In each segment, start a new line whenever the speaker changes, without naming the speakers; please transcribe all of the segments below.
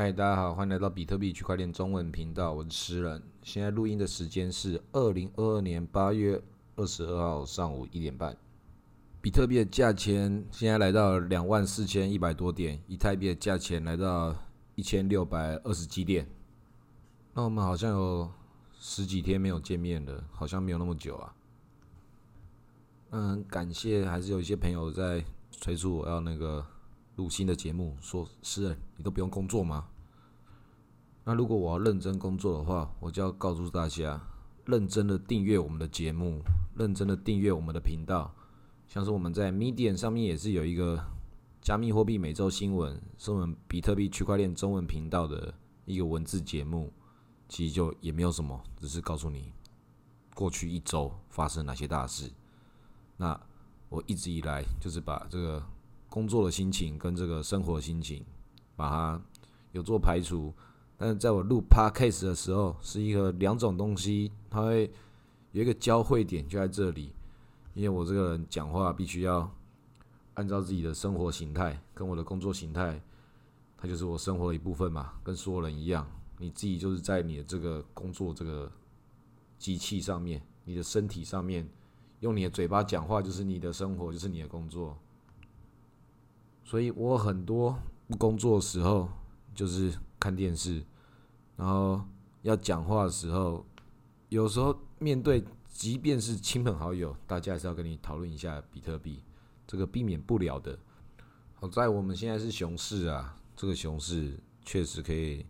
嗨，大家好，欢迎来到比特币区块链中文频道，我是诗人。现在录音的时间是二零二二年八月二十二号上午一点半。比特币的价钱现在来到两万四千一百多点，以太币的价钱来到一千六百二十几点。那我们好像有十几天没有见面了，好像没有那么久啊。嗯，感谢，还是有一些朋友在催促我要那个。录新的节目，说诗人，你都不用工作吗？那如果我要认真工作的话，我就要告诉大家，认真的订阅我们的节目，认真的订阅我们的频道。像是我们在 Medium 上面也是有一个加密货币每周新闻，是我们比特币区块链中文频道的一个文字节目。其实就也没有什么，只是告诉你过去一周发生哪些大事。那我一直以来就是把这个。工作的心情跟这个生活心情，把它有做排除。但是在我录 podcast 的时候，是一个两种东西，它会有一个交汇点就在这里。因为我这个人讲话必须要按照自己的生活形态跟我的工作形态，它就是我生活的一部分嘛，跟所有人一样。你自己就是在你的这个工作这个机器上面，你的身体上面，用你的嘴巴讲话就是你的生活，就是你的工作。所以我很多不工作的时候就是看电视，然后要讲话的时候，有时候面对即便是亲朋好友，大家还是要跟你讨论一下比特币，这个避免不了的。好在我们现在是熊市啊，这个熊市确实可以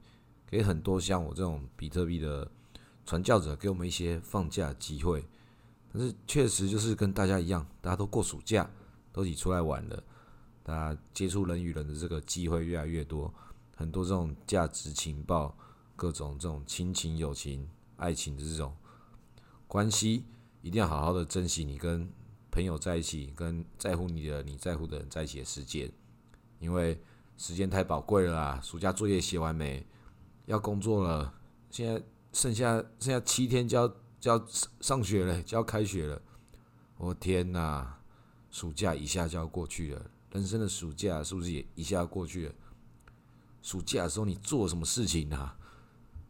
给很多像我这种比特币的传教者给我们一些放假机会，但是确实就是跟大家一样，大家都过暑假，都一起出来玩了。大家接触人与人的这个机会越来越多，很多这种价值情报、各种这种亲情、友情、爱情的这种关系，一定要好好的珍惜你跟朋友在一起，跟在乎你的你在乎的人在一起的时间，因为时间太宝贵了啦。暑假作业写完没？要工作了，现在剩下剩下七天就要就要上学了，就要开学了。我天哪，暑假一下就要过去了。人生的暑假是不是也一下过去了？暑假的时候你做什么事情啊？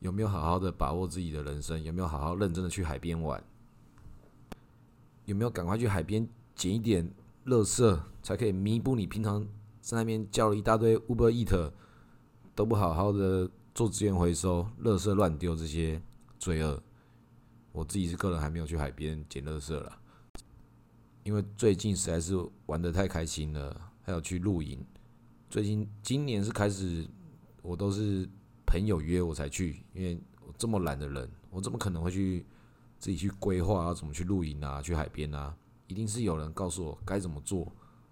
有没有好好的把握自己的人生？有没有好好认真的去海边玩？有没有赶快去海边捡一点垃圾，才可以弥补你平常在那边叫了一大堆 Uber Eat 都不好好的做资源回收，垃圾乱丢这些罪恶？我自己是个人还没有去海边捡垃圾了。因为最近实在是玩的太开心了，还有去露营。最近今年是开始，我都是朋友约我才去，因为我这么懒的人，我怎么可能会去自己去规划要怎么去露营啊，去海边啊？一定是有人告诉我该怎么做。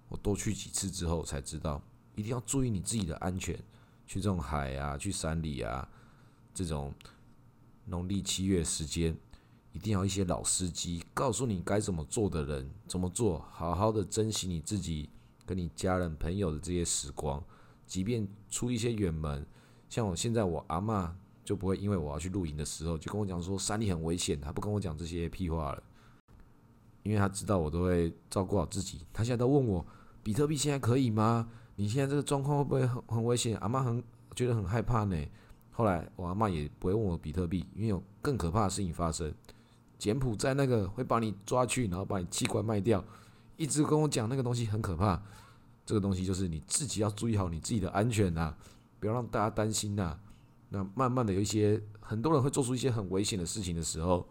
我多去几次之后才知道，一定要注意你自己的安全。去这种海啊，去山里啊，这种农历七月时间。一定要一些老司机告诉你该怎么做的人怎么做，好好的珍惜你自己跟你家人朋友的这些时光。即便出一些远门，像我现在我阿妈就不会因为我要去露营的时候就跟我讲说山里很危险，他不跟我讲这些屁话了，因为他知道我都会照顾好自己。他现在都问我比特币现在可以吗？你现在这个状况会不会很很危险？阿妈很觉得很害怕呢。后来我阿妈也不会问我比特币，因为有更可怕的事情发生。柬埔寨那个会把你抓去，然后把你器官卖掉，一直跟我讲那个东西很可怕。这个东西就是你自己要注意好你自己的安全呐，不要让大家担心呐。那慢慢的有一些很多人会做出一些很危险的事情的时候，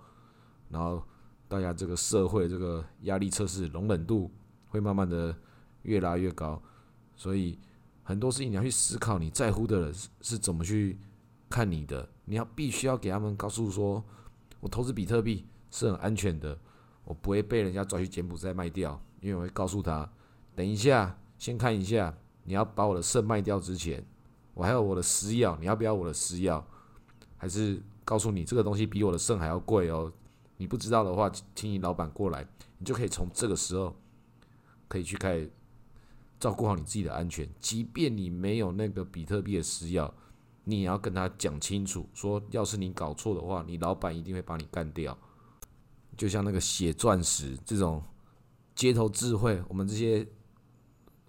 然后大家这个社会这个压力测试容忍度会慢慢的越拉越高。所以很多事情你要去思考，你在乎的人是是怎么去看你的，你要必须要给他们告诉说，我投资比特币。是很安全的，我不会被人家抓去柬埔寨卖掉，因为我会告诉他，等一下，先看一下，你要把我的肾卖掉之前，我还有我的私药，你要不要我的私药？还是告诉你这个东西比我的肾还要贵哦？你不知道的话，请你老板过来，你就可以从这个时候可以去开照顾好你自己的安全，即便你没有那个比特币的私药，你也要跟他讲清楚，说要是你搞错的话，你老板一定会把你干掉。就像那个写钻石这种街头智慧，我们这些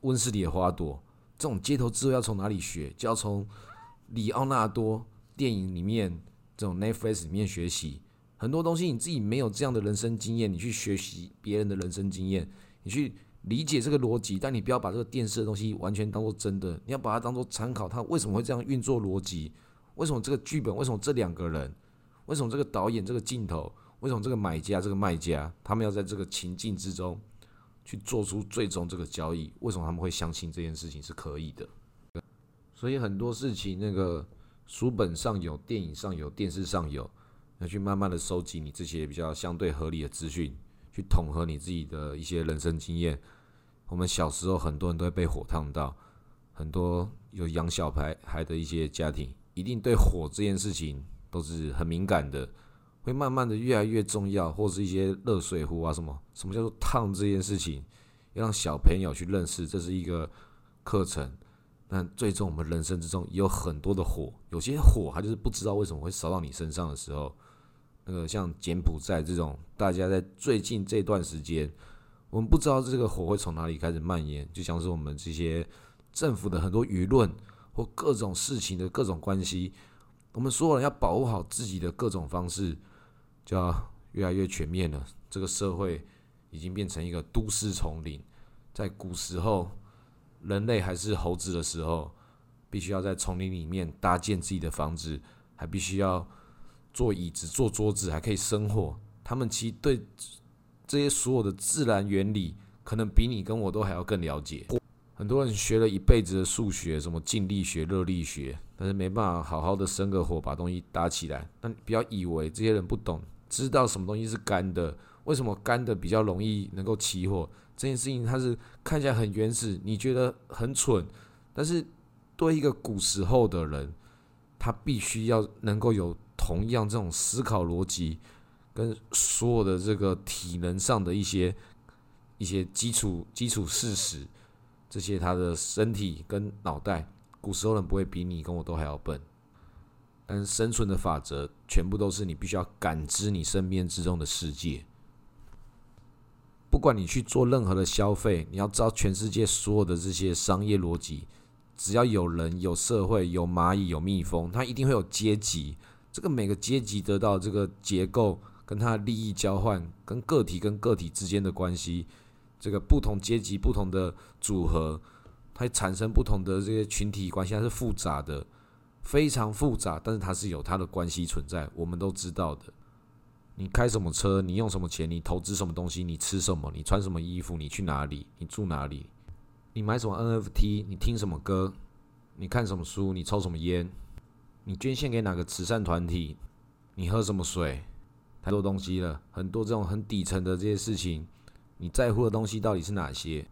温室里的花朵，这种街头智慧要从哪里学？就要从里奥纳多电影里面这种 Netflix 里面学习很多东西，你自己没有这样的人生经验，你去学习别人的人生经验，你去理解这个逻辑，但你不要把这个电视的东西完全当做真的，你要把它当做参考，它为什么会这样运作逻辑？为什么这个剧本？为什么这两个人？为什么这个导演、这个镜头？为什么这个买家、这个卖家，他们要在这个情境之中去做出最终这个交易？为什么他们会相信这件事情是可以的？所以很多事情，那个书本上有，电影上有，电视上有，要去慢慢的收集你这些比较相对合理的资讯，去统合你自己的一些人生经验。我们小时候很多人都会被火烫到，很多有养小孩孩的一些家庭，一定对火这件事情都是很敏感的。会慢慢的越来越重要，或是一些热水壶啊什么，什么叫做烫这件事情，要让小朋友去认识，这是一个课程。但最终我们人生之中也有很多的火，有些火它就是不知道为什么会烧到你身上的时候，那个像柬埔寨这种，大家在最近这段时间，我们不知道这个火会从哪里开始蔓延，就像是我们这些政府的很多舆论或各种事情的各种关系，我们所有人要保护好自己的各种方式。就要越来越全面了。这个社会已经变成一个都市丛林。在古时候，人类还是猴子的时候，必须要在丛林里面搭建自己的房子，还必须要做椅子、做桌子，还可以生火。他们其实对这些所有的自然原理，可能比你跟我都还要更了解。很多人学了一辈子的数学，什么静力学、热力学，但是没办法好好的生个火，把东西搭起来。那不要以为这些人不懂。知道什么东西是干的？为什么干的比较容易能够起火？这件事情它是看起来很原始，你觉得很蠢，但是对一个古时候的人，他必须要能够有同样这种思考逻辑，跟所有的这个体能上的一些一些基础基础事实，这些他的身体跟脑袋，古时候人不会比你跟我都还要笨。但是生存的法则全部都是你必须要感知你身边之中的世界。不管你去做任何的消费，你要知道全世界所有的这些商业逻辑，只要有人、有社会、有蚂蚁、有蜜蜂，它一定会有阶级。这个每个阶级得到这个结构，跟它的利益交换，跟个体跟个体之间的关系，这个不同阶级不同的组合，它产生不同的这些群体关系，它是复杂的。非常复杂，但是它是有它的关系存在，我们都知道的。你开什么车？你用什么钱？你投资什么东西？你吃什么？你穿什么衣服？你去哪里？你住哪里？你买什么 NFT？你听什么歌？你看什么书？你抽什么烟？你捐献给哪个慈善团体？你喝什么水？太多东西了，很多这种很底层的这些事情，你在乎的东西到底是哪些？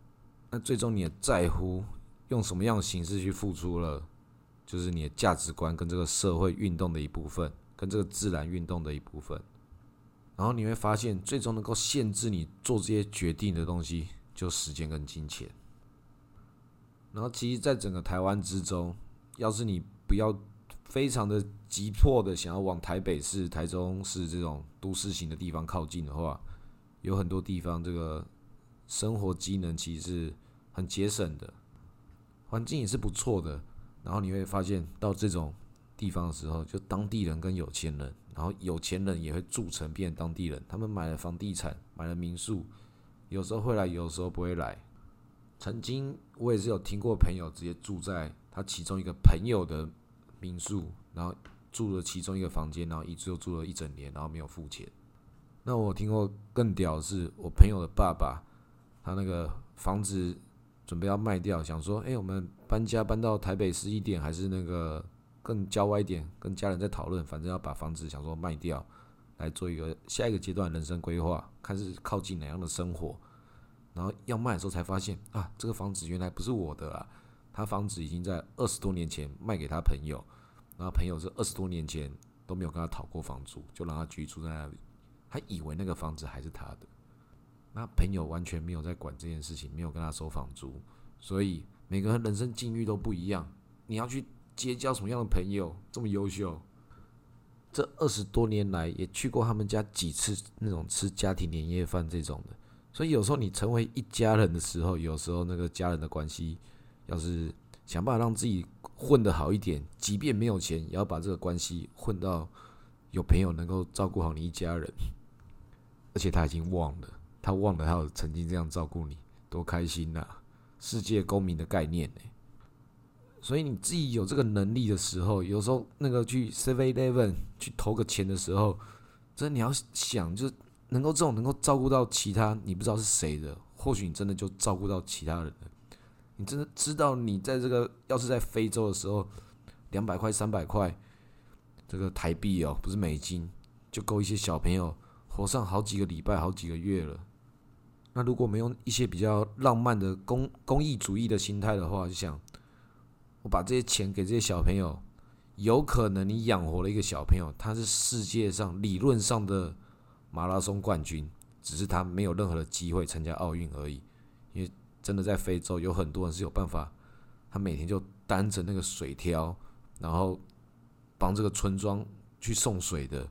那最终你也在乎用什么样的形式去付出了？就是你的价值观跟这个社会运动的一部分，跟这个自然运动的一部分。然后你会发现，最终能够限制你做这些决定的东西，就时间跟金钱。然后，其实，在整个台湾之中，要是你不要非常的急迫的想要往台北市、台中市这种都市型的地方靠近的话，有很多地方这个生活机能其实是很节省的，环境也是不错的。然后你会发现，到这种地方的时候，就当地人跟有钱人，然后有钱人也会住成变当地人。他们买了房地产，买了民宿，有时候会来，有时候不会来。曾经我也是有听过朋友直接住在他其中一个朋友的民宿，然后住了其中一个房间，然后一住就住了一整年，然后没有付钱。那我听过更屌的是，我朋友的爸爸，他那个房子。准备要卖掉，想说，哎，我们搬家搬到台北市一点，还是那个更郊外一点？跟家人在讨论，反正要把房子想说卖掉，来做一个下一个阶段人生规划，看是靠近哪样的生活。然后要卖的时候才发现，啊，这个房子原来不是我的啊，他房子已经在二十多年前卖给他朋友，然后朋友是二十多年前都没有跟他讨过房租，就让他居住在那里，他以为那个房子还是他的。那朋友完全没有在管这件事情，没有跟他收房租，所以每个人人生境遇都不一样。你要去结交什么样的朋友这么优秀？这二十多年来也去过他们家几次，那种吃家庭年夜饭这种的。所以有时候你成为一家人的时候，有时候那个家人的关系要是想办法让自己混得好一点，即便没有钱，也要把这个关系混到有朋友能够照顾好你一家人。而且他已经忘了，他忘了他有曾经这样照顾你，多开心呐！世界公民的概念呢？所以你自己有这个能力的时候，有时候那个去 Seven Eleven 去投个钱的时候，真的你要想，就能够这种能够照顾到其他你不知道是谁的，或许你真的就照顾到其他人了。你真的知道，你在这个要是在非洲的时候，两百块、三百块，这个台币哦，不是美金，就够一些小朋友。活上好几个礼拜、好几个月了。那如果没有一些比较浪漫的公公益主义的心态的话，就想我把这些钱给这些小朋友，有可能你养活了一个小朋友，他是世界上理论上的马拉松冠军，只是他没有任何的机会参加奥运而已。因为真的在非洲有很多人是有办法，他每天就担着那个水挑，然后帮这个村庄去送水的。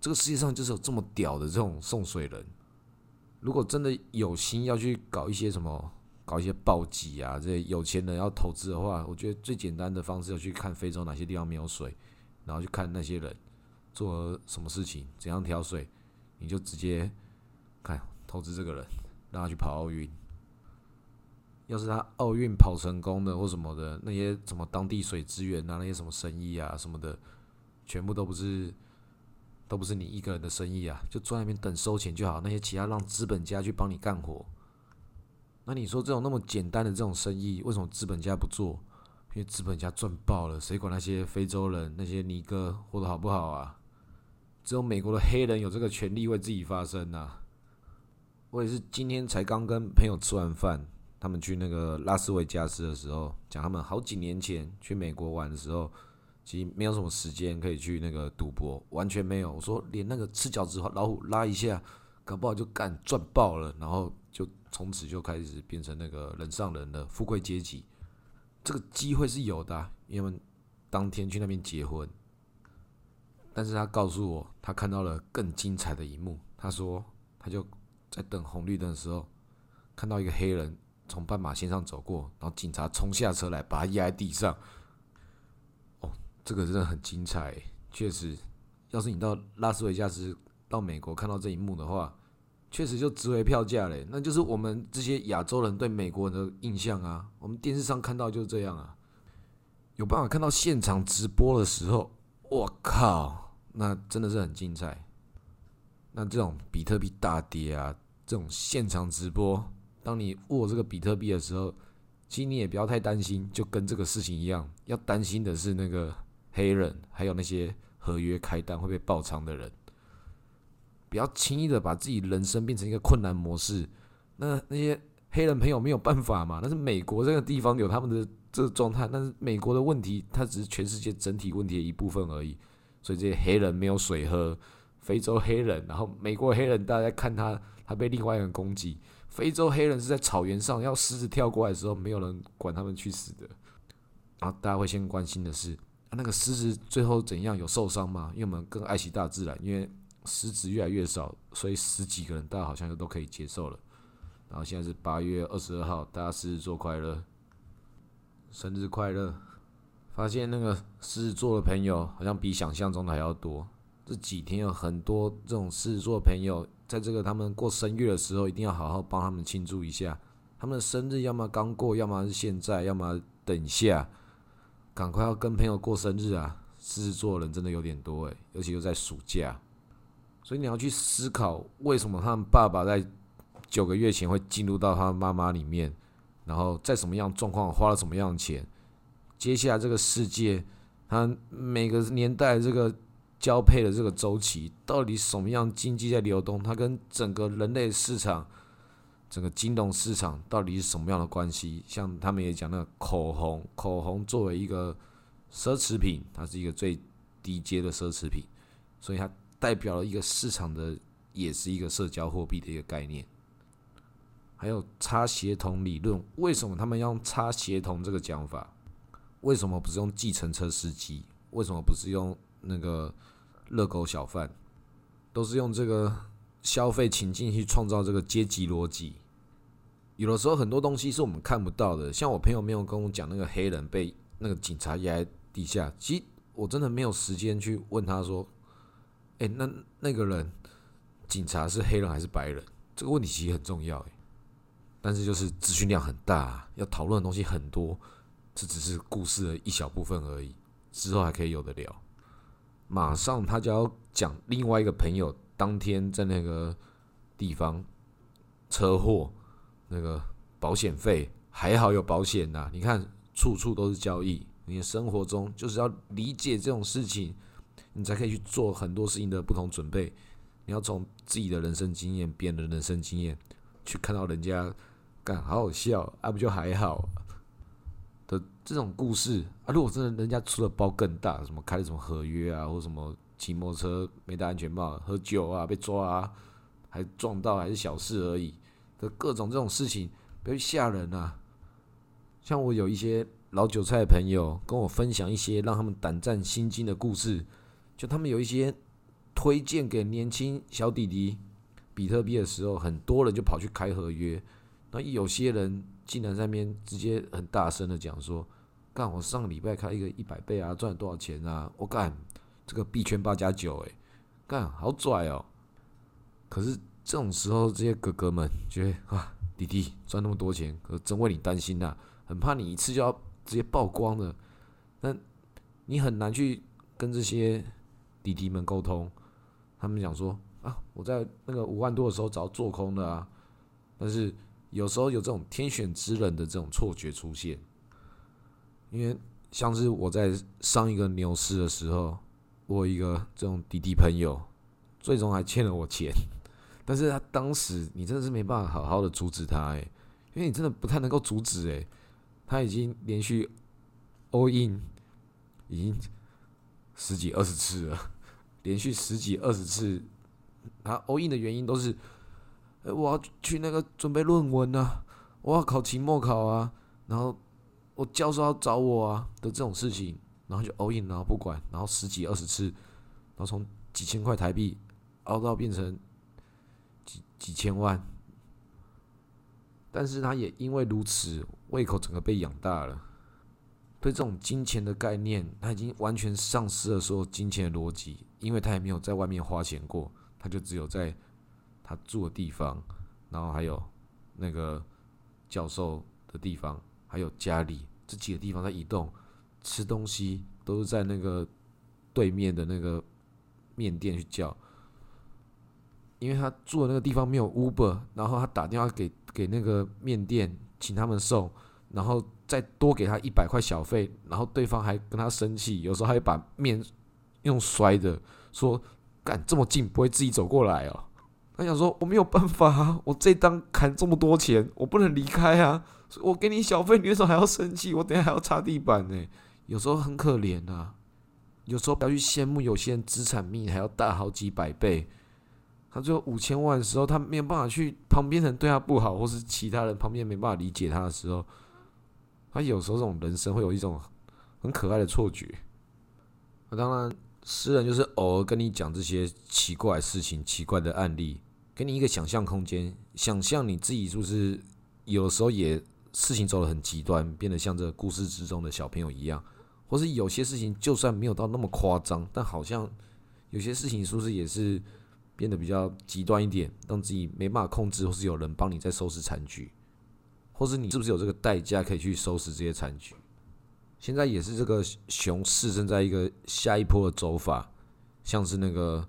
这个世界上就是有这么屌的这种送水人，如果真的有心要去搞一些什么，搞一些暴击啊，这些有钱人要投资的话，我觉得最简单的方式要去看非洲哪些地方没有水，然后去看那些人做什么事情，怎样挑水，你就直接看投资这个人，让他去跑奥运。要是他奥运跑成功的或什么的，那些什么当地水资源啊，那些什么生意啊什么的，全部都不是。都不是你一个人的生意啊，就坐在那边等收钱就好。那些其他让资本家去帮你干活，那你说这种那么简单的这种生意，为什么资本家不做？因为资本家赚爆了，谁管那些非洲人、那些尼哥活得好不好啊？只有美国的黑人有这个权利为自己发声呐。我也是今天才刚跟朋友吃完饭，他们去那个拉斯维加斯的时候，讲他们好几年前去美国玩的时候。其实没有什么时间可以去那个赌博，完全没有。我说连那个吃饺子老虎拉一下，搞不好就干赚爆了，然后就从此就开始变成那个人上人的富贵阶级。这个机会是有的，因为当天去那边结婚。但是他告诉我，他看到了更精彩的一幕。他说，他就在等红绿灯的时候，看到一个黑人从斑马线上走过，然后警察冲下车来把他压在地上。这个真的很精彩，确实，要是你到拉斯维加斯、到美国看到这一幕的话，确实就值回票价嘞。那就是我们这些亚洲人对美国人的印象啊，我们电视上看到就是这样啊。有办法看到现场直播的时候，我靠，那真的是很精彩。那这种比特币大跌啊，这种现场直播，当你握这个比特币的时候，其实你也不要太担心，就跟这个事情一样，要担心的是那个。黑人还有那些合约开单会被爆仓的人，不要轻易的把自己人生变成一个困难模式。那那些黑人朋友没有办法嘛？那是美国这个地方有他们的这个状态，但是美国的问题，它只是全世界整体问题的一部分而已。所以这些黑人没有水喝，非洲黑人，然后美国黑人，大家看他，他被另外一个人攻击。非洲黑人是在草原上要狮子跳过来的时候，没有人管他们去死的。然后大家会先关心的是。那个狮子最后怎样？有受伤吗？因为我们更爱惜大自然，因为狮子越来越少，所以十几个人大家好像都可以接受了。然后现在是八月二十二号，大家狮子座快乐，生日快乐！发现那个狮子座的朋友好像比想象中的还要多。这几天有很多这种狮子座朋友，在这个他们过生日的时候，一定要好好帮他们庆祝一下。他们的生日要么刚过，要么是现在，要么等一下。赶快要跟朋友过生日啊！狮子座人真的有点多诶，尤其又在暑假，所以你要去思考，为什么他们爸爸在九个月前会进入到他妈妈里面，然后在什么样状况花了什么样的钱？接下来这个世界，他每个年代这个交配的这个周期，到底什么样经济在流动？它跟整个人类市场。整个金融市场到底是什么样的关系？像他们也讲，那个口红，口红作为一个奢侈品，它是一个最低阶的奢侈品，所以它代表了一个市场的，也是一个社交货币的一个概念。还有差协同理论，为什么他们要用差协同这个讲法？为什么不是用计程车司机？为什么不是用那个热狗小贩？都是用这个消费情境去创造这个阶级逻辑。有的时候很多东西是我们看不到的，像我朋友没有跟我讲那个黑人被那个警察压在地下，其实我真的没有时间去问他说：“哎，那那个人警察是黑人还是白人？”这个问题其实很重要，哎，但是就是资讯量很大，要讨论的东西很多，这只是故事的一小部分而已，之后还可以有的聊。马上他就要讲另外一个朋友当天在那个地方车祸，那个保险费还好有保险呐。你看处处都是交易，你的生活中就是要理解这种事情，你才可以去做很多事情的不同准备。你要从自己的人生经验、别人的人生经验去看到人家干好好笑啊，不就还好？的这种故事啊，如果真的人家出了包更大，什么开什么合约啊，或什么骑摩托车没戴安全帽、喝酒啊被抓啊，还撞到还是小事而已的各种这种事情，不要吓人啊！像我有一些老韭菜的朋友跟我分享一些让他们胆战心惊的故事，就他们有一些推荐给年轻小弟弟比特币的时候，很多人就跑去开合约，那有些人。竟然在那边直接很大声的讲说：“干，我上礼拜开一个一百倍啊，赚了多少钱啊？我干这个币圈八加九，诶，干好拽哦！可是这种时候，这些哥哥们觉得啊，弟弟赚那么多钱，可真为你担心呐，很怕你一次就要直接曝光了。那你很难去跟这些弟弟们沟通。他们讲说啊，我在那个五万多的时候找做空的啊，但是。有时候有这种天选之人的这种错觉出现，因为像是我在上一个牛市的时候，我一个这种弟弟朋友，最终还欠了我钱，但是他当时你真的是没办法好好的阻止他，诶，因为你真的不太能够阻止，诶，他已经连续 all in 已经十几二十次了，连续十几二十次，他 all in 的原因都是。我要去那个准备论文啊，我要考期末考啊，然后我教授要找我啊的这种事情，然后就 all in，然后不管，然后十几二十次，然后从几千块台币熬到变成几千万，但是他也因为如此，胃口整个被养大了，对这种金钱的概念，他已经完全丧失了所有金钱的逻辑，因为他也没有在外面花钱过，他就只有在。他住的地方，然后还有那个教授的地方，还有家里这几个地方在移动，吃东西都是在那个对面的那个面店去叫，因为他住的那个地方没有 Uber，然后他打电话给给那个面店，请他们送，然后再多给他一百块小费，然后对方还跟他生气，有时候还把面用摔的，说干这么近不会自己走过来哦。他想说我没有办法啊，我这单砍这么多钱，我不能离开啊！我给你小费，你为什么还要生气？我等下还要擦地板呢。有时候很可怜啊，有时候不要去羡慕有些人资产比你还要大好几百倍。他最后五千万的时候，他没有办法去旁边人对他不好，或是其他人旁边没办法理解他的时候，他有时候这种人生会有一种很可爱的错觉。那当然，诗人就是偶尔跟你讲这些奇怪事情、奇怪的案例。给你一个想象空间，想象你自己是不是有时候也事情走得很极端，变得像这故事之中的小朋友一样，或是有些事情就算没有到那么夸张，但好像有些事情是不是也是变得比较极端一点，让自己没办法控制，或是有人帮你在收拾残局，或是你是不是有这个代价可以去收拾这些残局？现在也是这个熊市正在一个下一波的走法，像是那个。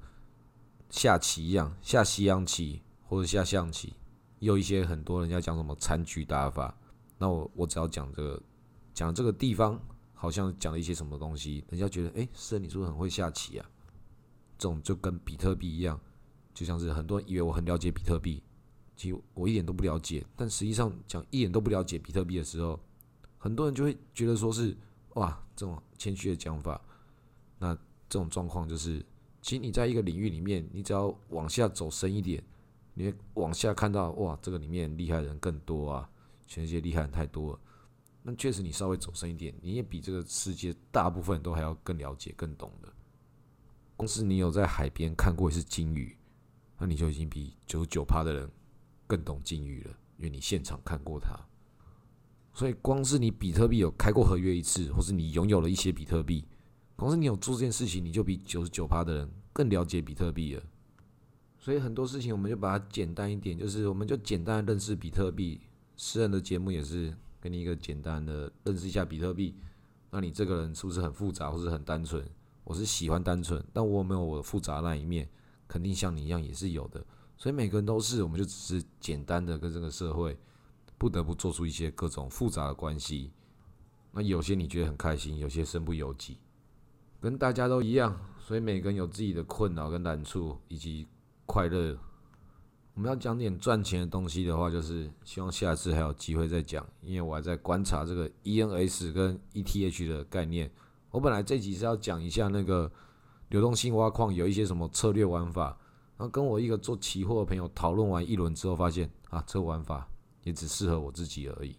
下棋一样，下西洋棋或者下象棋，有一些很多人要讲什么残局打法。那我我只要讲这个，讲这个地方好像讲了一些什么东西，人家觉得哎，是你是不是很会下棋啊？这种就跟比特币一样，就像是很多人以为我很了解比特币，其实我一点都不了解。但实际上讲一点都不了解比特币的时候，很多人就会觉得说是哇，这种谦虚的讲法。那这种状况就是。其实你在一个领域里面，你只要往下走深一点，你会往下看到哇，这个里面厉害的人更多啊，全世界厉害人太多了。那确实你稍微走深一点，你也比这个世界大部分都还要更了解、更懂的。公司你有在海边看过一次鲸鱼，那你就已经比九十九趴的人更懂鲸鱼了。因为你现场看过它。所以，光是你比特币有开过合约一次，或是你拥有了一些比特币，光是你有做这件事情，你就比九十九趴的人更了解比特币了。所以很多事情我们就把它简单一点，就是我们就简单认识比特币。私人的节目也是给你一个简单的认识一下比特币。那你这个人是不是很复杂，或是很单纯？我是喜欢单纯，但我没有我复杂那一面，肯定像你一样也是有的。所以每个人都是，我们就只是简单的跟这个社会。不得不做出一些各种复杂的关系，那有些你觉得很开心，有些身不由己，跟大家都一样，所以每个人有自己的困扰跟难处以及快乐。我们要讲点赚钱的东西的话，就是希望下次还有机会再讲，因为我还在观察这个 ENS 跟 ETH 的概念。我本来这集是要讲一下那个流动性挖矿有一些什么策略玩法，然后跟我一个做期货的朋友讨论完一轮之后，发现啊，这个玩法。也只适合我自己而已，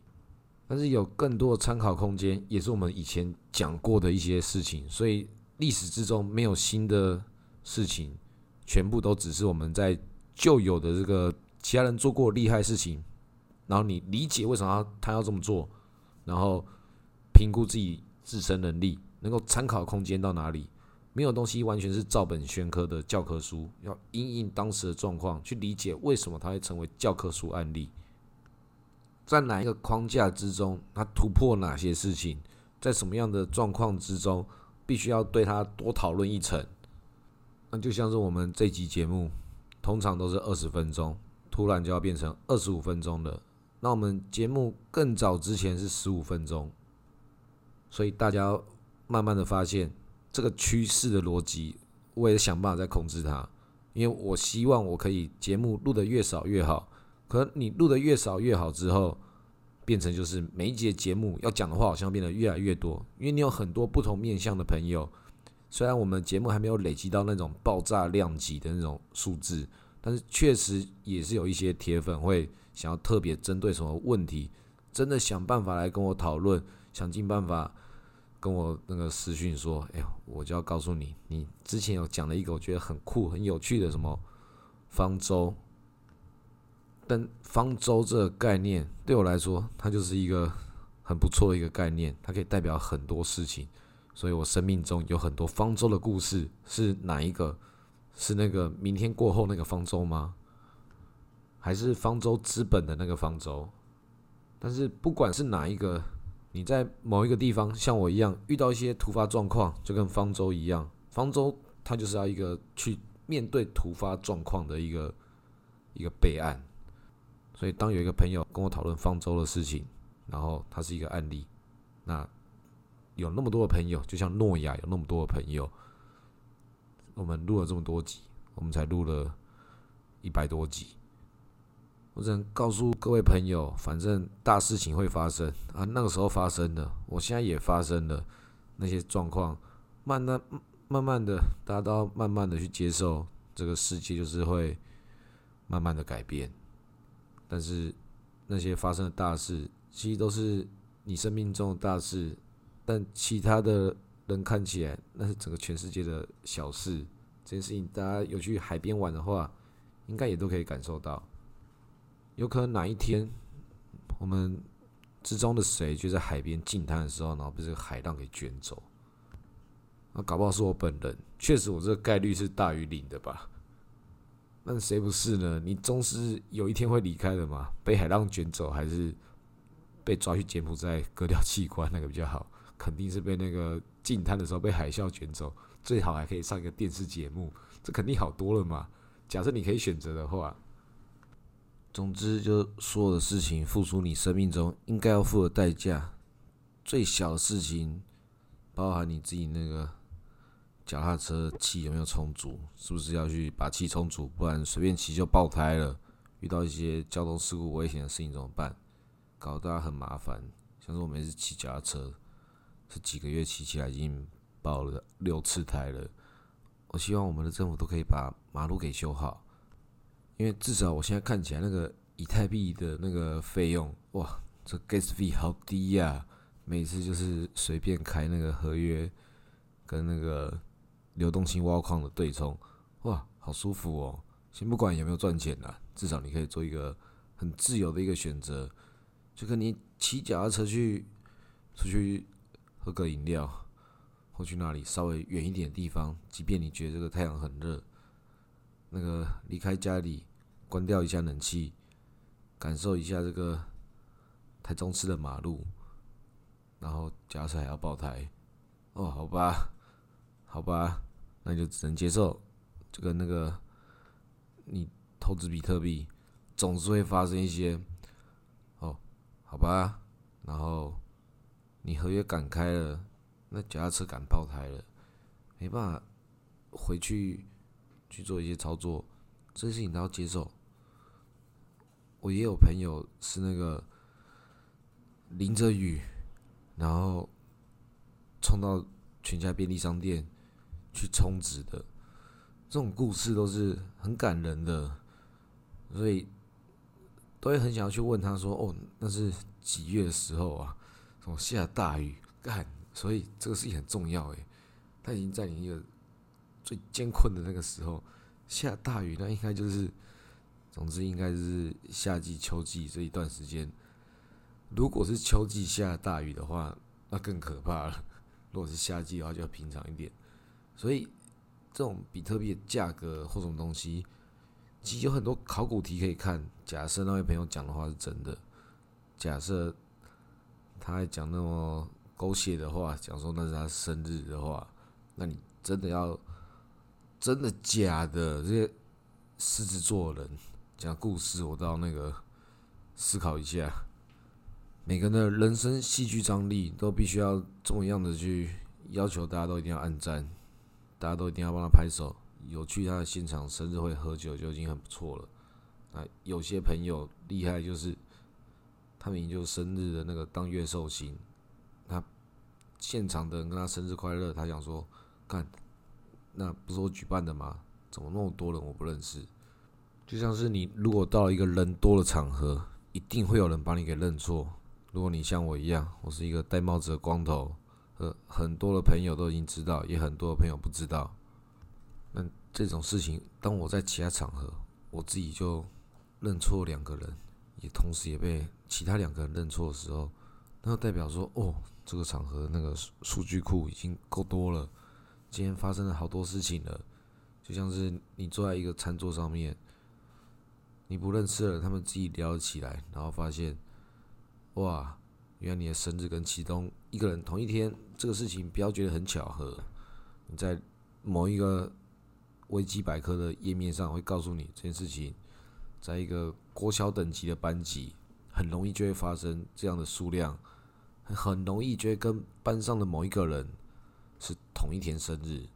但是有更多的参考空间，也是我们以前讲过的一些事情，所以历史之中没有新的事情，全部都只是我们在旧有的这个其他人做过厉害事情，然后你理解为什么他要这么做，然后评估自己自身能力，能够参考空间到哪里，没有东西完全是照本宣科的教科书，要因应当时的状况去理解为什么它会成为教科书案例。在哪一个框架之中，它突破哪些事情，在什么样的状况之中，必须要对它多讨论一层。那就像是我们这集节目，通常都是二十分钟，突然就要变成二十五分钟了。那我们节目更早之前是十五分钟，所以大家慢慢的发现这个趋势的逻辑，我也想办法在控制它，因为我希望我可以节目录的越少越好。可能你录的越少越好之后，变成就是每一节节目要讲的话，好像变得越来越多。因为你有很多不同面向的朋友，虽然我们节目还没有累积到那种爆炸量级的那种数字，但是确实也是有一些铁粉会想要特别针对什么问题，真的想办法来跟我讨论，想尽办法跟我那个私讯说：“哎呦，我就要告诉你，你之前有讲了一个我觉得很酷、很有趣的什么方舟。”但方舟这个概念对我来说，它就是一个很不错的一个概念，它可以代表很多事情。所以我生命中有很多方舟的故事，是哪一个？是那个明天过后那个方舟吗？还是方舟资本的那个方舟？但是不管是哪一个，你在某一个地方像我一样遇到一些突发状况，就跟方舟一样，方舟它就是要一个去面对突发状况的一个一个备案。所以，当有一个朋友跟我讨论方舟的事情，然后它是一个案例，那有那么多的朋友，就像诺亚有那么多的朋友，我们录了这么多集，我们才录了一百多集。我只能告诉各位朋友，反正大事情会发生啊，那个时候发生的，我现在也发生了那些状况，慢慢慢慢的，大家都要慢慢的去接受这个世界，就是会慢慢的改变。但是那些发生的大事，其实都是你生命中的大事，但其他的人看起来那是整个全世界的小事。这件事情，大家有去海边玩的话，应该也都可以感受到。有可能哪一天，我们之中的谁就在海边静滩的时候，然后被这个海浪给卷走。那搞不好是我本人，确实我这个概率是大于零的吧。那谁不是呢？你终是有一天会离开的嘛？被海浪卷走，还是被抓去柬埔寨割掉器官那个比较好？肯定是被那个进滩的时候被海啸卷走，最好还可以上一个电视节目，这肯定好多了嘛。假设你可以选择的话，总之就所有的事情付出你生命中应该要付的代价，最小的事情，包含你自己那个。脚踏车气有没有充足？是不是要去把气充足？不然随便骑就爆胎了。遇到一些交通事故危险的事情怎么办？搞得大家很麻烦。像是我每次骑脚踏车，这几个月骑起来已经爆了六次胎了。我希望我们的政府都可以把马路给修好，因为至少我现在看起来那个以太币的那个费用，哇，这 gas 费好低呀！每次就是随便开那个合约，跟那个。流动性挖矿的对冲，哇，好舒服哦！先不管有没有赚钱啦，至少你可以做一个很自由的一个选择，就跟你骑脚踏车去出去喝个饮料，或去那里稍微远一点的地方，即便你觉得这个太阳很热，那个离开家里，关掉一下冷气，感受一下这个台中市的马路，然后脚踏车还要爆胎，哦，好吧，好吧，那就只能接受，就跟那个你投资比特币。总是会发生一些，哦，好吧，然后你合约赶开了，那脚踏车赶爆胎了，没办法回去去做一些操作，这些事情都要接受。我也有朋友是那个淋着雨，然后冲到全家便利商店去充值的，这种故事都是很感人的，所以。都会很想要去问他说：“哦，那是几月的时候啊？什么下大雨干？所以这个事情很重要诶。他已经在你一个最艰困的那个时候下大雨，那应该就是，总之应该是夏季、秋季这一段时间。如果是秋季下大雨的话，那更可怕了。如果是夏季的话，就要平常一点。所以这种比特币的价格或什么东西。”其实有很多考古题可以看。假设那位朋友讲的话是真的，假设他还讲那么狗血的话，讲说那是他生日的话，那你真的要真的假的？这些狮子座人讲故事，我都要那个思考一下。每个人的人生戏剧张力都必须要这样的去要求，大家都一定要按赞，大家都一定要帮他拍手。有去他的现场生日会喝酒就已经很不错了。啊，有些朋友厉害，就是他们就生日的那个当月寿星，他现场的人跟他生日快乐，他想说，看，那不是我举办的吗？怎么那么多人我不认识？就像是你如果到了一个人多的场合，一定会有人把你给认错。如果你像我一样，我是一个戴帽子的光头，呃，很多的朋友都已经知道，也很多的朋友不知道。那这种事情，当我在其他场合，我自己就认错两个人，也同时也被其他两个人认错的时候，那代表说，哦，这个场合那个数据库已经够多了，今天发生了好多事情了，就像是你坐在一个餐桌上面，你不认识的人，他们自己聊起来，然后发现，哇，原来你的生日跟其中一个人同一天，这个事情不要觉得很巧合，你在某一个。维基百科的页面上会告诉你这件事情，在一个国小等级的班级，很容易就会发生这样的数量，很容易就会跟班上的某一个人是同一天生日。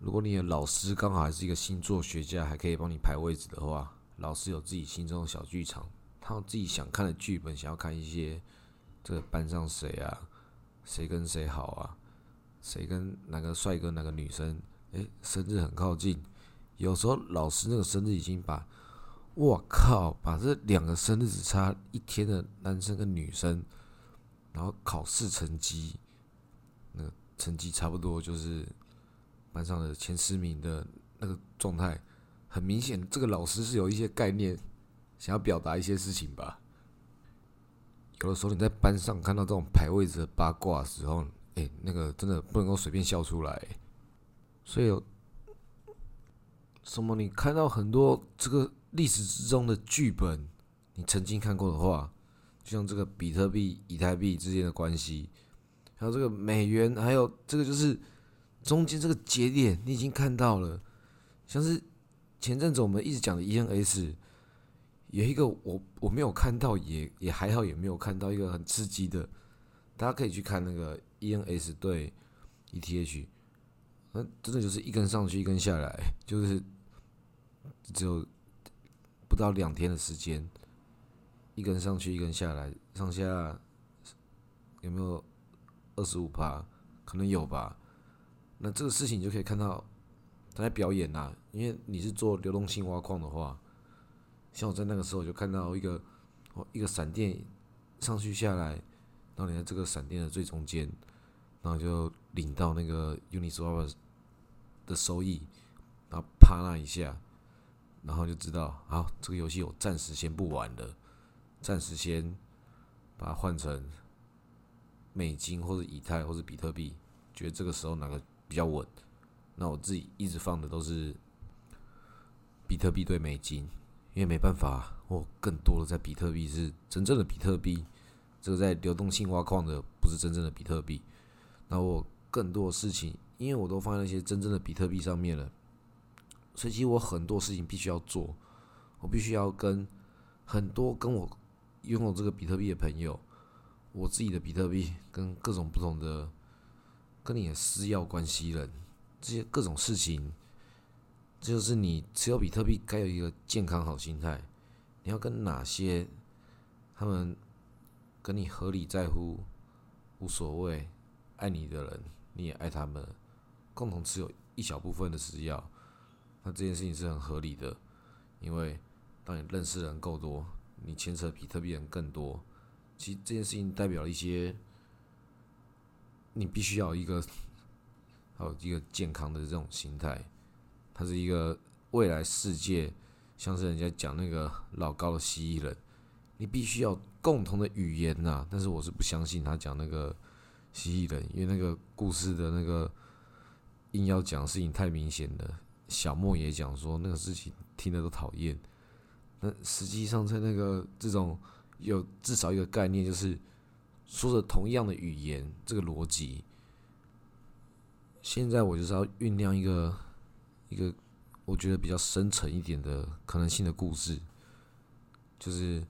如果你的老师刚好还是一个星座学家，还可以帮你排位置的话，老师有自己心中的小剧场，他有自己想看的剧本，想要看一些这个班上谁啊，谁跟谁好啊，谁跟哪个帅哥哪个女生。哎，生日很靠近，有时候老师那个生日已经把，我靠，把这两个生日只差一天的男生跟女生，然后考试成绩，那个成绩差不多就是班上的前十名的那个状态，很明显，这个老师是有一些概念，想要表达一些事情吧。有的时候你在班上看到这种排位置的八卦的时候，哎，那个真的不能够随便笑出来。所以什么？你看到很多这个历史之中的剧本，你曾经看过的话，就像这个比特币、以太币之间的关系，还有这个美元，还有这个就是中间这个节点，你已经看到了。像是前阵子我们一直讲的 ENS，有一个我我没有看到，也也还好，也没有看到一个很刺激的，大家可以去看那个 ENS 对 ETH。那真的就是一根上去一根下来，就是只有不到两天的时间，一根上去一根下来，上下有没有二十五趴？可能有吧。那这个事情你就可以看到他在表演呐，因为你是做流动性挖矿的话，像我在那个时候就看到一个哦一个闪电上去下来，然后你在这个闪电的最中间，然后就领到那个 Uniswap。的收益，然后啪那一下，然后就知道，好，这个游戏我暂时先不玩了，暂时先把它换成美金或者以太或者比特币，觉得这个时候哪个比较稳？那我自己一直放的都是比特币对美金，因为没办法，我更多的在比特币是真正的比特币，这个在流动性挖矿的不是真正的比特币。那我更多的事情，因为我都放在那些真正的比特币上面了。所以，其实我很多事情必须要做，我必须要跟很多跟我拥有这个比特币的朋友，我自己的比特币跟各种不同的跟你的私钥关系人，这些各种事情，这就是你持有比特币该有一个健康好心态。你要跟哪些他们跟你合理在乎、无所谓、爱你的人，你也爱他们，共同持有一小部分的私钥。那这件事情是很合理的，因为当你认识人够多，你牵扯比特币人更多，其实这件事情代表了一些，你必须要一个，一个健康的这种心态，它是一个未来世界，像是人家讲那个老高的蜥蜴人，你必须要共同的语言呐，但是我是不相信他讲那个蜥蜴人，因为那个故事的那个硬要讲事情太明显了。小莫也讲说，那个事情听得都讨厌。那实际上，在那个这种有至少一个概念，就是说着同样的语言，这个逻辑。现在我就是要酝酿一个一个我觉得比较深沉一点的可能性的故事，就是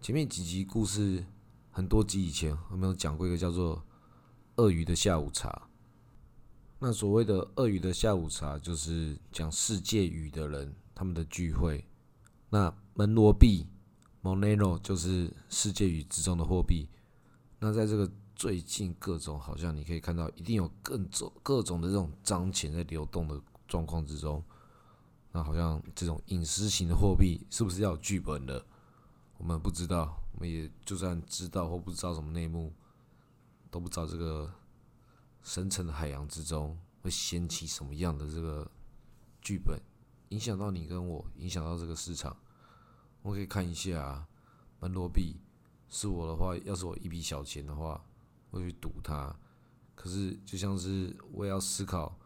前面几集故事很多集以前我们有讲过一个叫做《鳄鱼的下午茶》。那所谓的鳄鱼的下午茶，就是讲世界语的人他们的聚会。那门罗币 （Monero） 就是世界语之中的货币。那在这个最近各种好像你可以看到，一定有各种各种的这种脏钱在流动的状况之中。那好像这种隐私型的货币是不是要有剧本的？我们不知道，我们也就算知道或不知道什么内幕，都不知道这个。深层的海洋之中会掀起什么样的这个剧本，影响到你跟我，影响到这个市场。我可以看一下啊，门罗币是我的话，要是我一笔小钱的话，会去赌它。可是就像是我也要思考，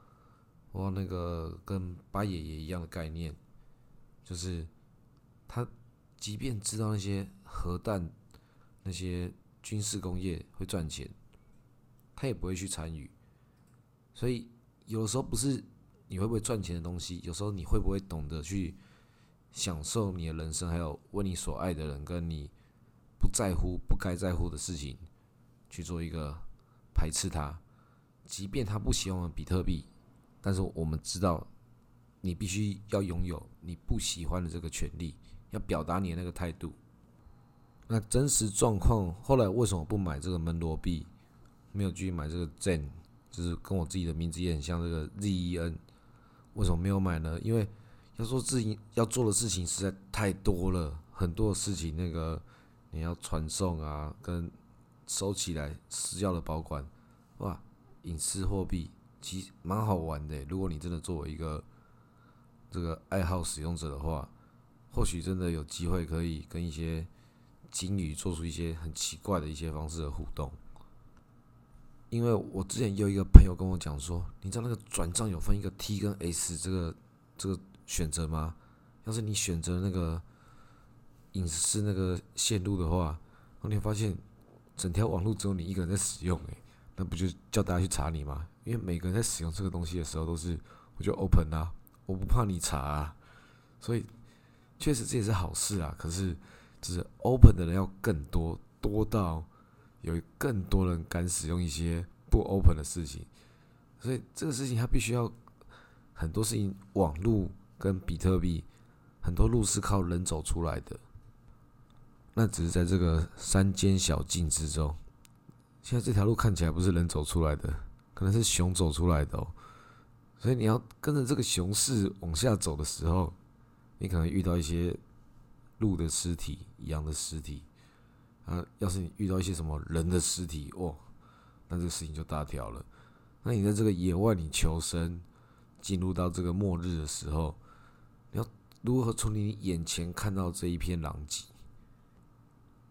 我那个跟八爷爷一样的概念，就是他即便知道那些核弹、那些军事工业会赚钱。他也不会去参与，所以有的时候不是你会不会赚钱的东西，有时候你会不会懂得去享受你的人生，还有为你所爱的人跟你不在乎、不该在乎的事情去做一个排斥他，即便他不喜欢比特币，但是我们知道你必须要拥有你不喜欢的这个权利，要表达你的那个态度。那真实状况后来为什么不买这个门罗币？没有继续买这个 Zen，就是跟我自己的名字也很像，这个 Zen。为什么没有买呢？因为要做自己要做的事情实在太多了，很多事情那个你要传送啊，跟收起来私钥的保管，哇，隐私货币其实蛮好玩的。如果你真的作为一个这个爱好使用者的话，或许真的有机会可以跟一些鲸鱼做出一些很奇怪的一些方式的互动。因为我之前有一个朋友跟我讲说，你知道那个转账有分一个 T 跟 S 这个这个选择吗？要是你选择那个隐私那个线路的话，后你发现整条网络只有你一个人在使用，诶，那不就叫大家去查你吗？因为每个人在使用这个东西的时候都是我就 open 啊，我不怕你查啊，所以确实这也是好事啊。可是就是 open 的人要更多，多到。有更多人敢使用一些不 open 的事情，所以这个事情它必须要很多事情，网络跟比特币很多路是靠人走出来的，那只是在这个山间小径之中。现在这条路看起来不是人走出来的，可能是熊走出来的哦。所以你要跟着这个熊市往下走的时候，你可能遇到一些鹿的尸体羊的尸体。啊，要是你遇到一些什么人的尸体，哦，那这个事情就大条了。那你在这个野外你求生，进入到这个末日的时候，你要如何从你眼前看到这一片狼藉？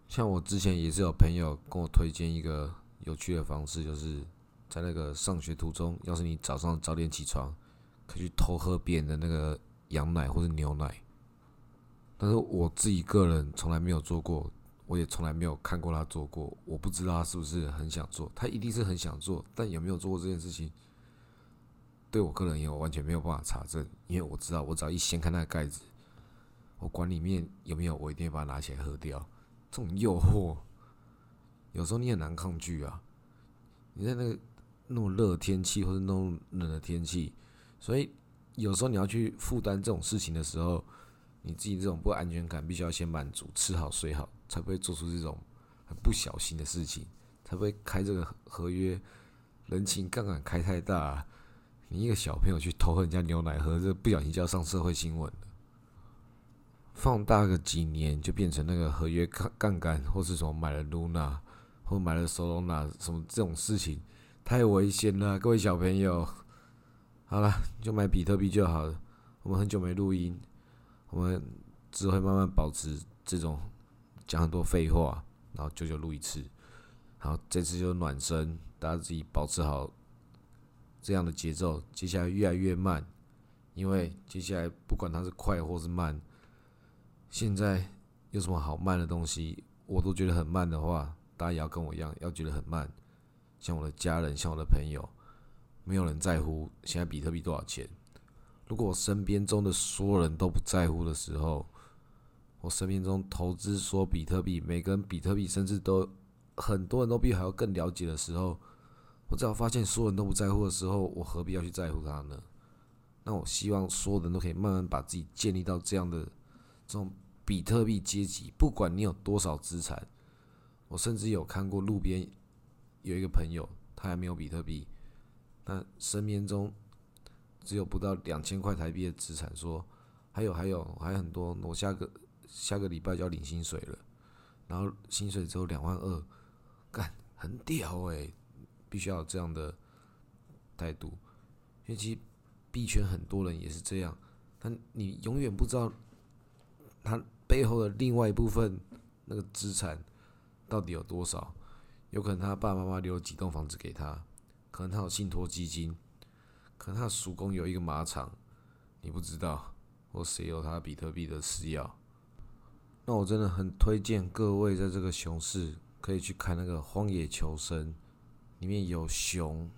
像我之前也是有朋友跟我推荐一个有趣的方式，就是在那个上学途中，要是你早上早点起床，可以去偷喝别人的那个羊奶或者牛奶。但是我自己个人从来没有做过，我也从来没有看过他做过，我不知道他是不是很想做，他一定是很想做，但有没有做过这件事情，对我个人也完全没有办法查证，因为我知道我只要一掀开那个盖子，我管里面有没有，我一定会把它拿起来喝掉。这种诱惑，有时候你很难抗拒啊！你在那个那么热的天气或者那么冷的天气，所以有时候你要去负担这种事情的时候。你自己这种不安全感，必须要先满足，吃好睡好，才不会做出这种很不小心的事情，才不会开这个合约，人情杠杆开太大。你一个小朋友去偷喝人家牛奶喝，这不小心就要上社会新闻了。放大个几年，就变成那个合约杠杠杆，或是什么买了 Luna 或买了 Solana 什么这种事情，太危险了，各位小朋友。好了，就买比特币就好了。我们很久没录音。我们只会慢慢保持这种讲很多废话，然后久久录一次，然后这次就暖身，大家自己保持好这样的节奏。接下来越来越慢，因为接下来不管它是快或是慢，现在有什么好慢的东西，我都觉得很慢的话，大家也要跟我一样，要觉得很慢。像我的家人，像我的朋友，没有人在乎现在比特币多少钱。如果我身边中的所有人都不在乎的时候，我身边中投资说比特币，每个人比特币甚至都很多人都比我还要更了解的时候，我只要发现所有人都不在乎的时候，我何必要去在乎他呢？那我希望所有人都可以慢慢把自己建立到这样的这种比特币阶级，不管你有多少资产，我甚至有看过路边有一个朋友，他还没有比特币，但身边中。只有不到两千块台币的资产，说还有还有还有很多，我下个下个礼拜就要领薪水了，然后薪水只有两万二，干很屌诶，必须要有这样的态度，因为其实币圈很多人也是这样，但你永远不知道他背后的另外一部分那个资产到底有多少，有可能他爸爸妈妈留了几栋房子给他，可能他有信托基金。可能他叔公有一个马场，你不知道，或谁有他比特币的私钥？那我真的很推荐各位在这个熊市可以去看那个《荒野求生》，里面有熊，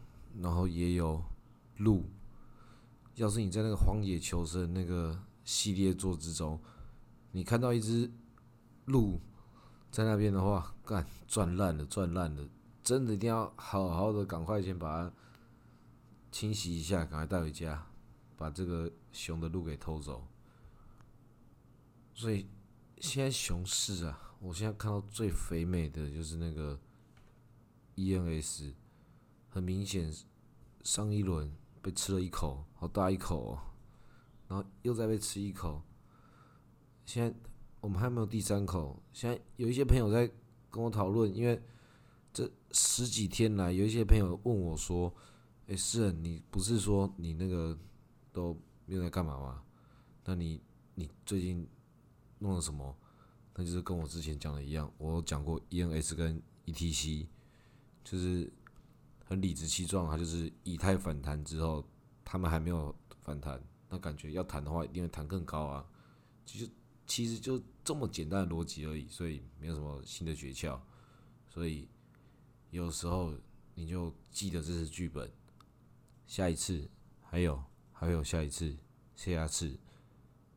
然后也有鹿。要是你在那个《荒野求生》那个系列作之中，你看到一只鹿在那边的话，干赚烂了，赚烂了！真的一定要好好的赶快先把它。清洗一下，赶快带回家，把这个熊的鹿给偷走。所以现在熊市啊，我现在看到最肥美的就是那个 ENS，很明显上一轮被吃了一口，好大一口哦，然后又再被吃一口，现在我们还没有第三口。现在有一些朋友在跟我讨论，因为这十几天来，有一些朋友问我说。哎，是，你不是说你那个都没有在干嘛吗？那你你最近弄了什么？那就是跟我之前讲的一样，我讲过 ENS 跟 ETC，就是很理直气壮，它就是以太反弹之后，他们还没有反弹，那感觉要弹的话，一定会弹更高啊。其实其实就这么简单的逻辑而已，所以没有什么新的诀窍。所以有时候你就记得这是剧本。下一次，还有还有下一次，下下次，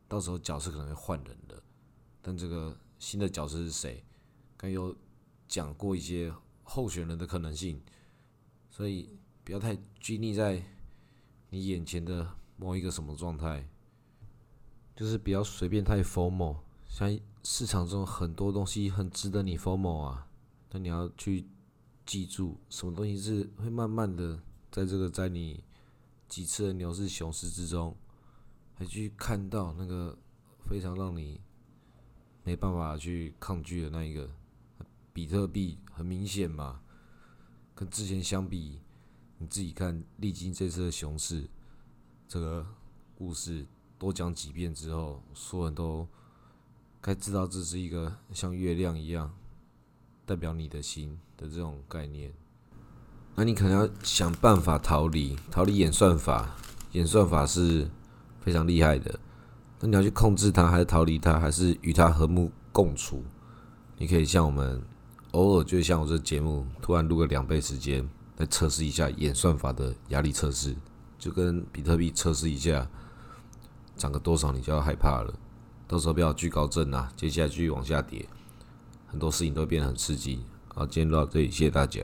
到时候角色可能会换人的，但这个新的角色是谁？刚有讲过一些候选人的可能性，所以不要太拘泥在你眼前的某一个什么状态，就是不要随便太 formal。像市场中很多东西很值得你 formal 啊，但你要去记住，什么东西是会慢慢的。在这个在你几次的牛市熊市之中，还去看到那个非常让你没办法去抗拒的那一个比特币，很明显嘛，跟之前相比，你自己看历经这次的熊市，这个故事多讲几遍之后，所有人都该知道这是一个像月亮一样代表你的心的这种概念。那你可能要想办法逃离，逃离演算法。演算法是非常厉害的，那你要去控制它，还是逃离它，还是与它和睦共处？你可以像我们偶尔，就像我这节目，突然录个两倍时间，来测试一下演算法的压力测试，就跟比特币测试一下涨个多少，你就要害怕了。到时候不要居高震啊，接下来继续往下跌，很多事情都变得很刺激。好，今天录到这里，谢谢大家。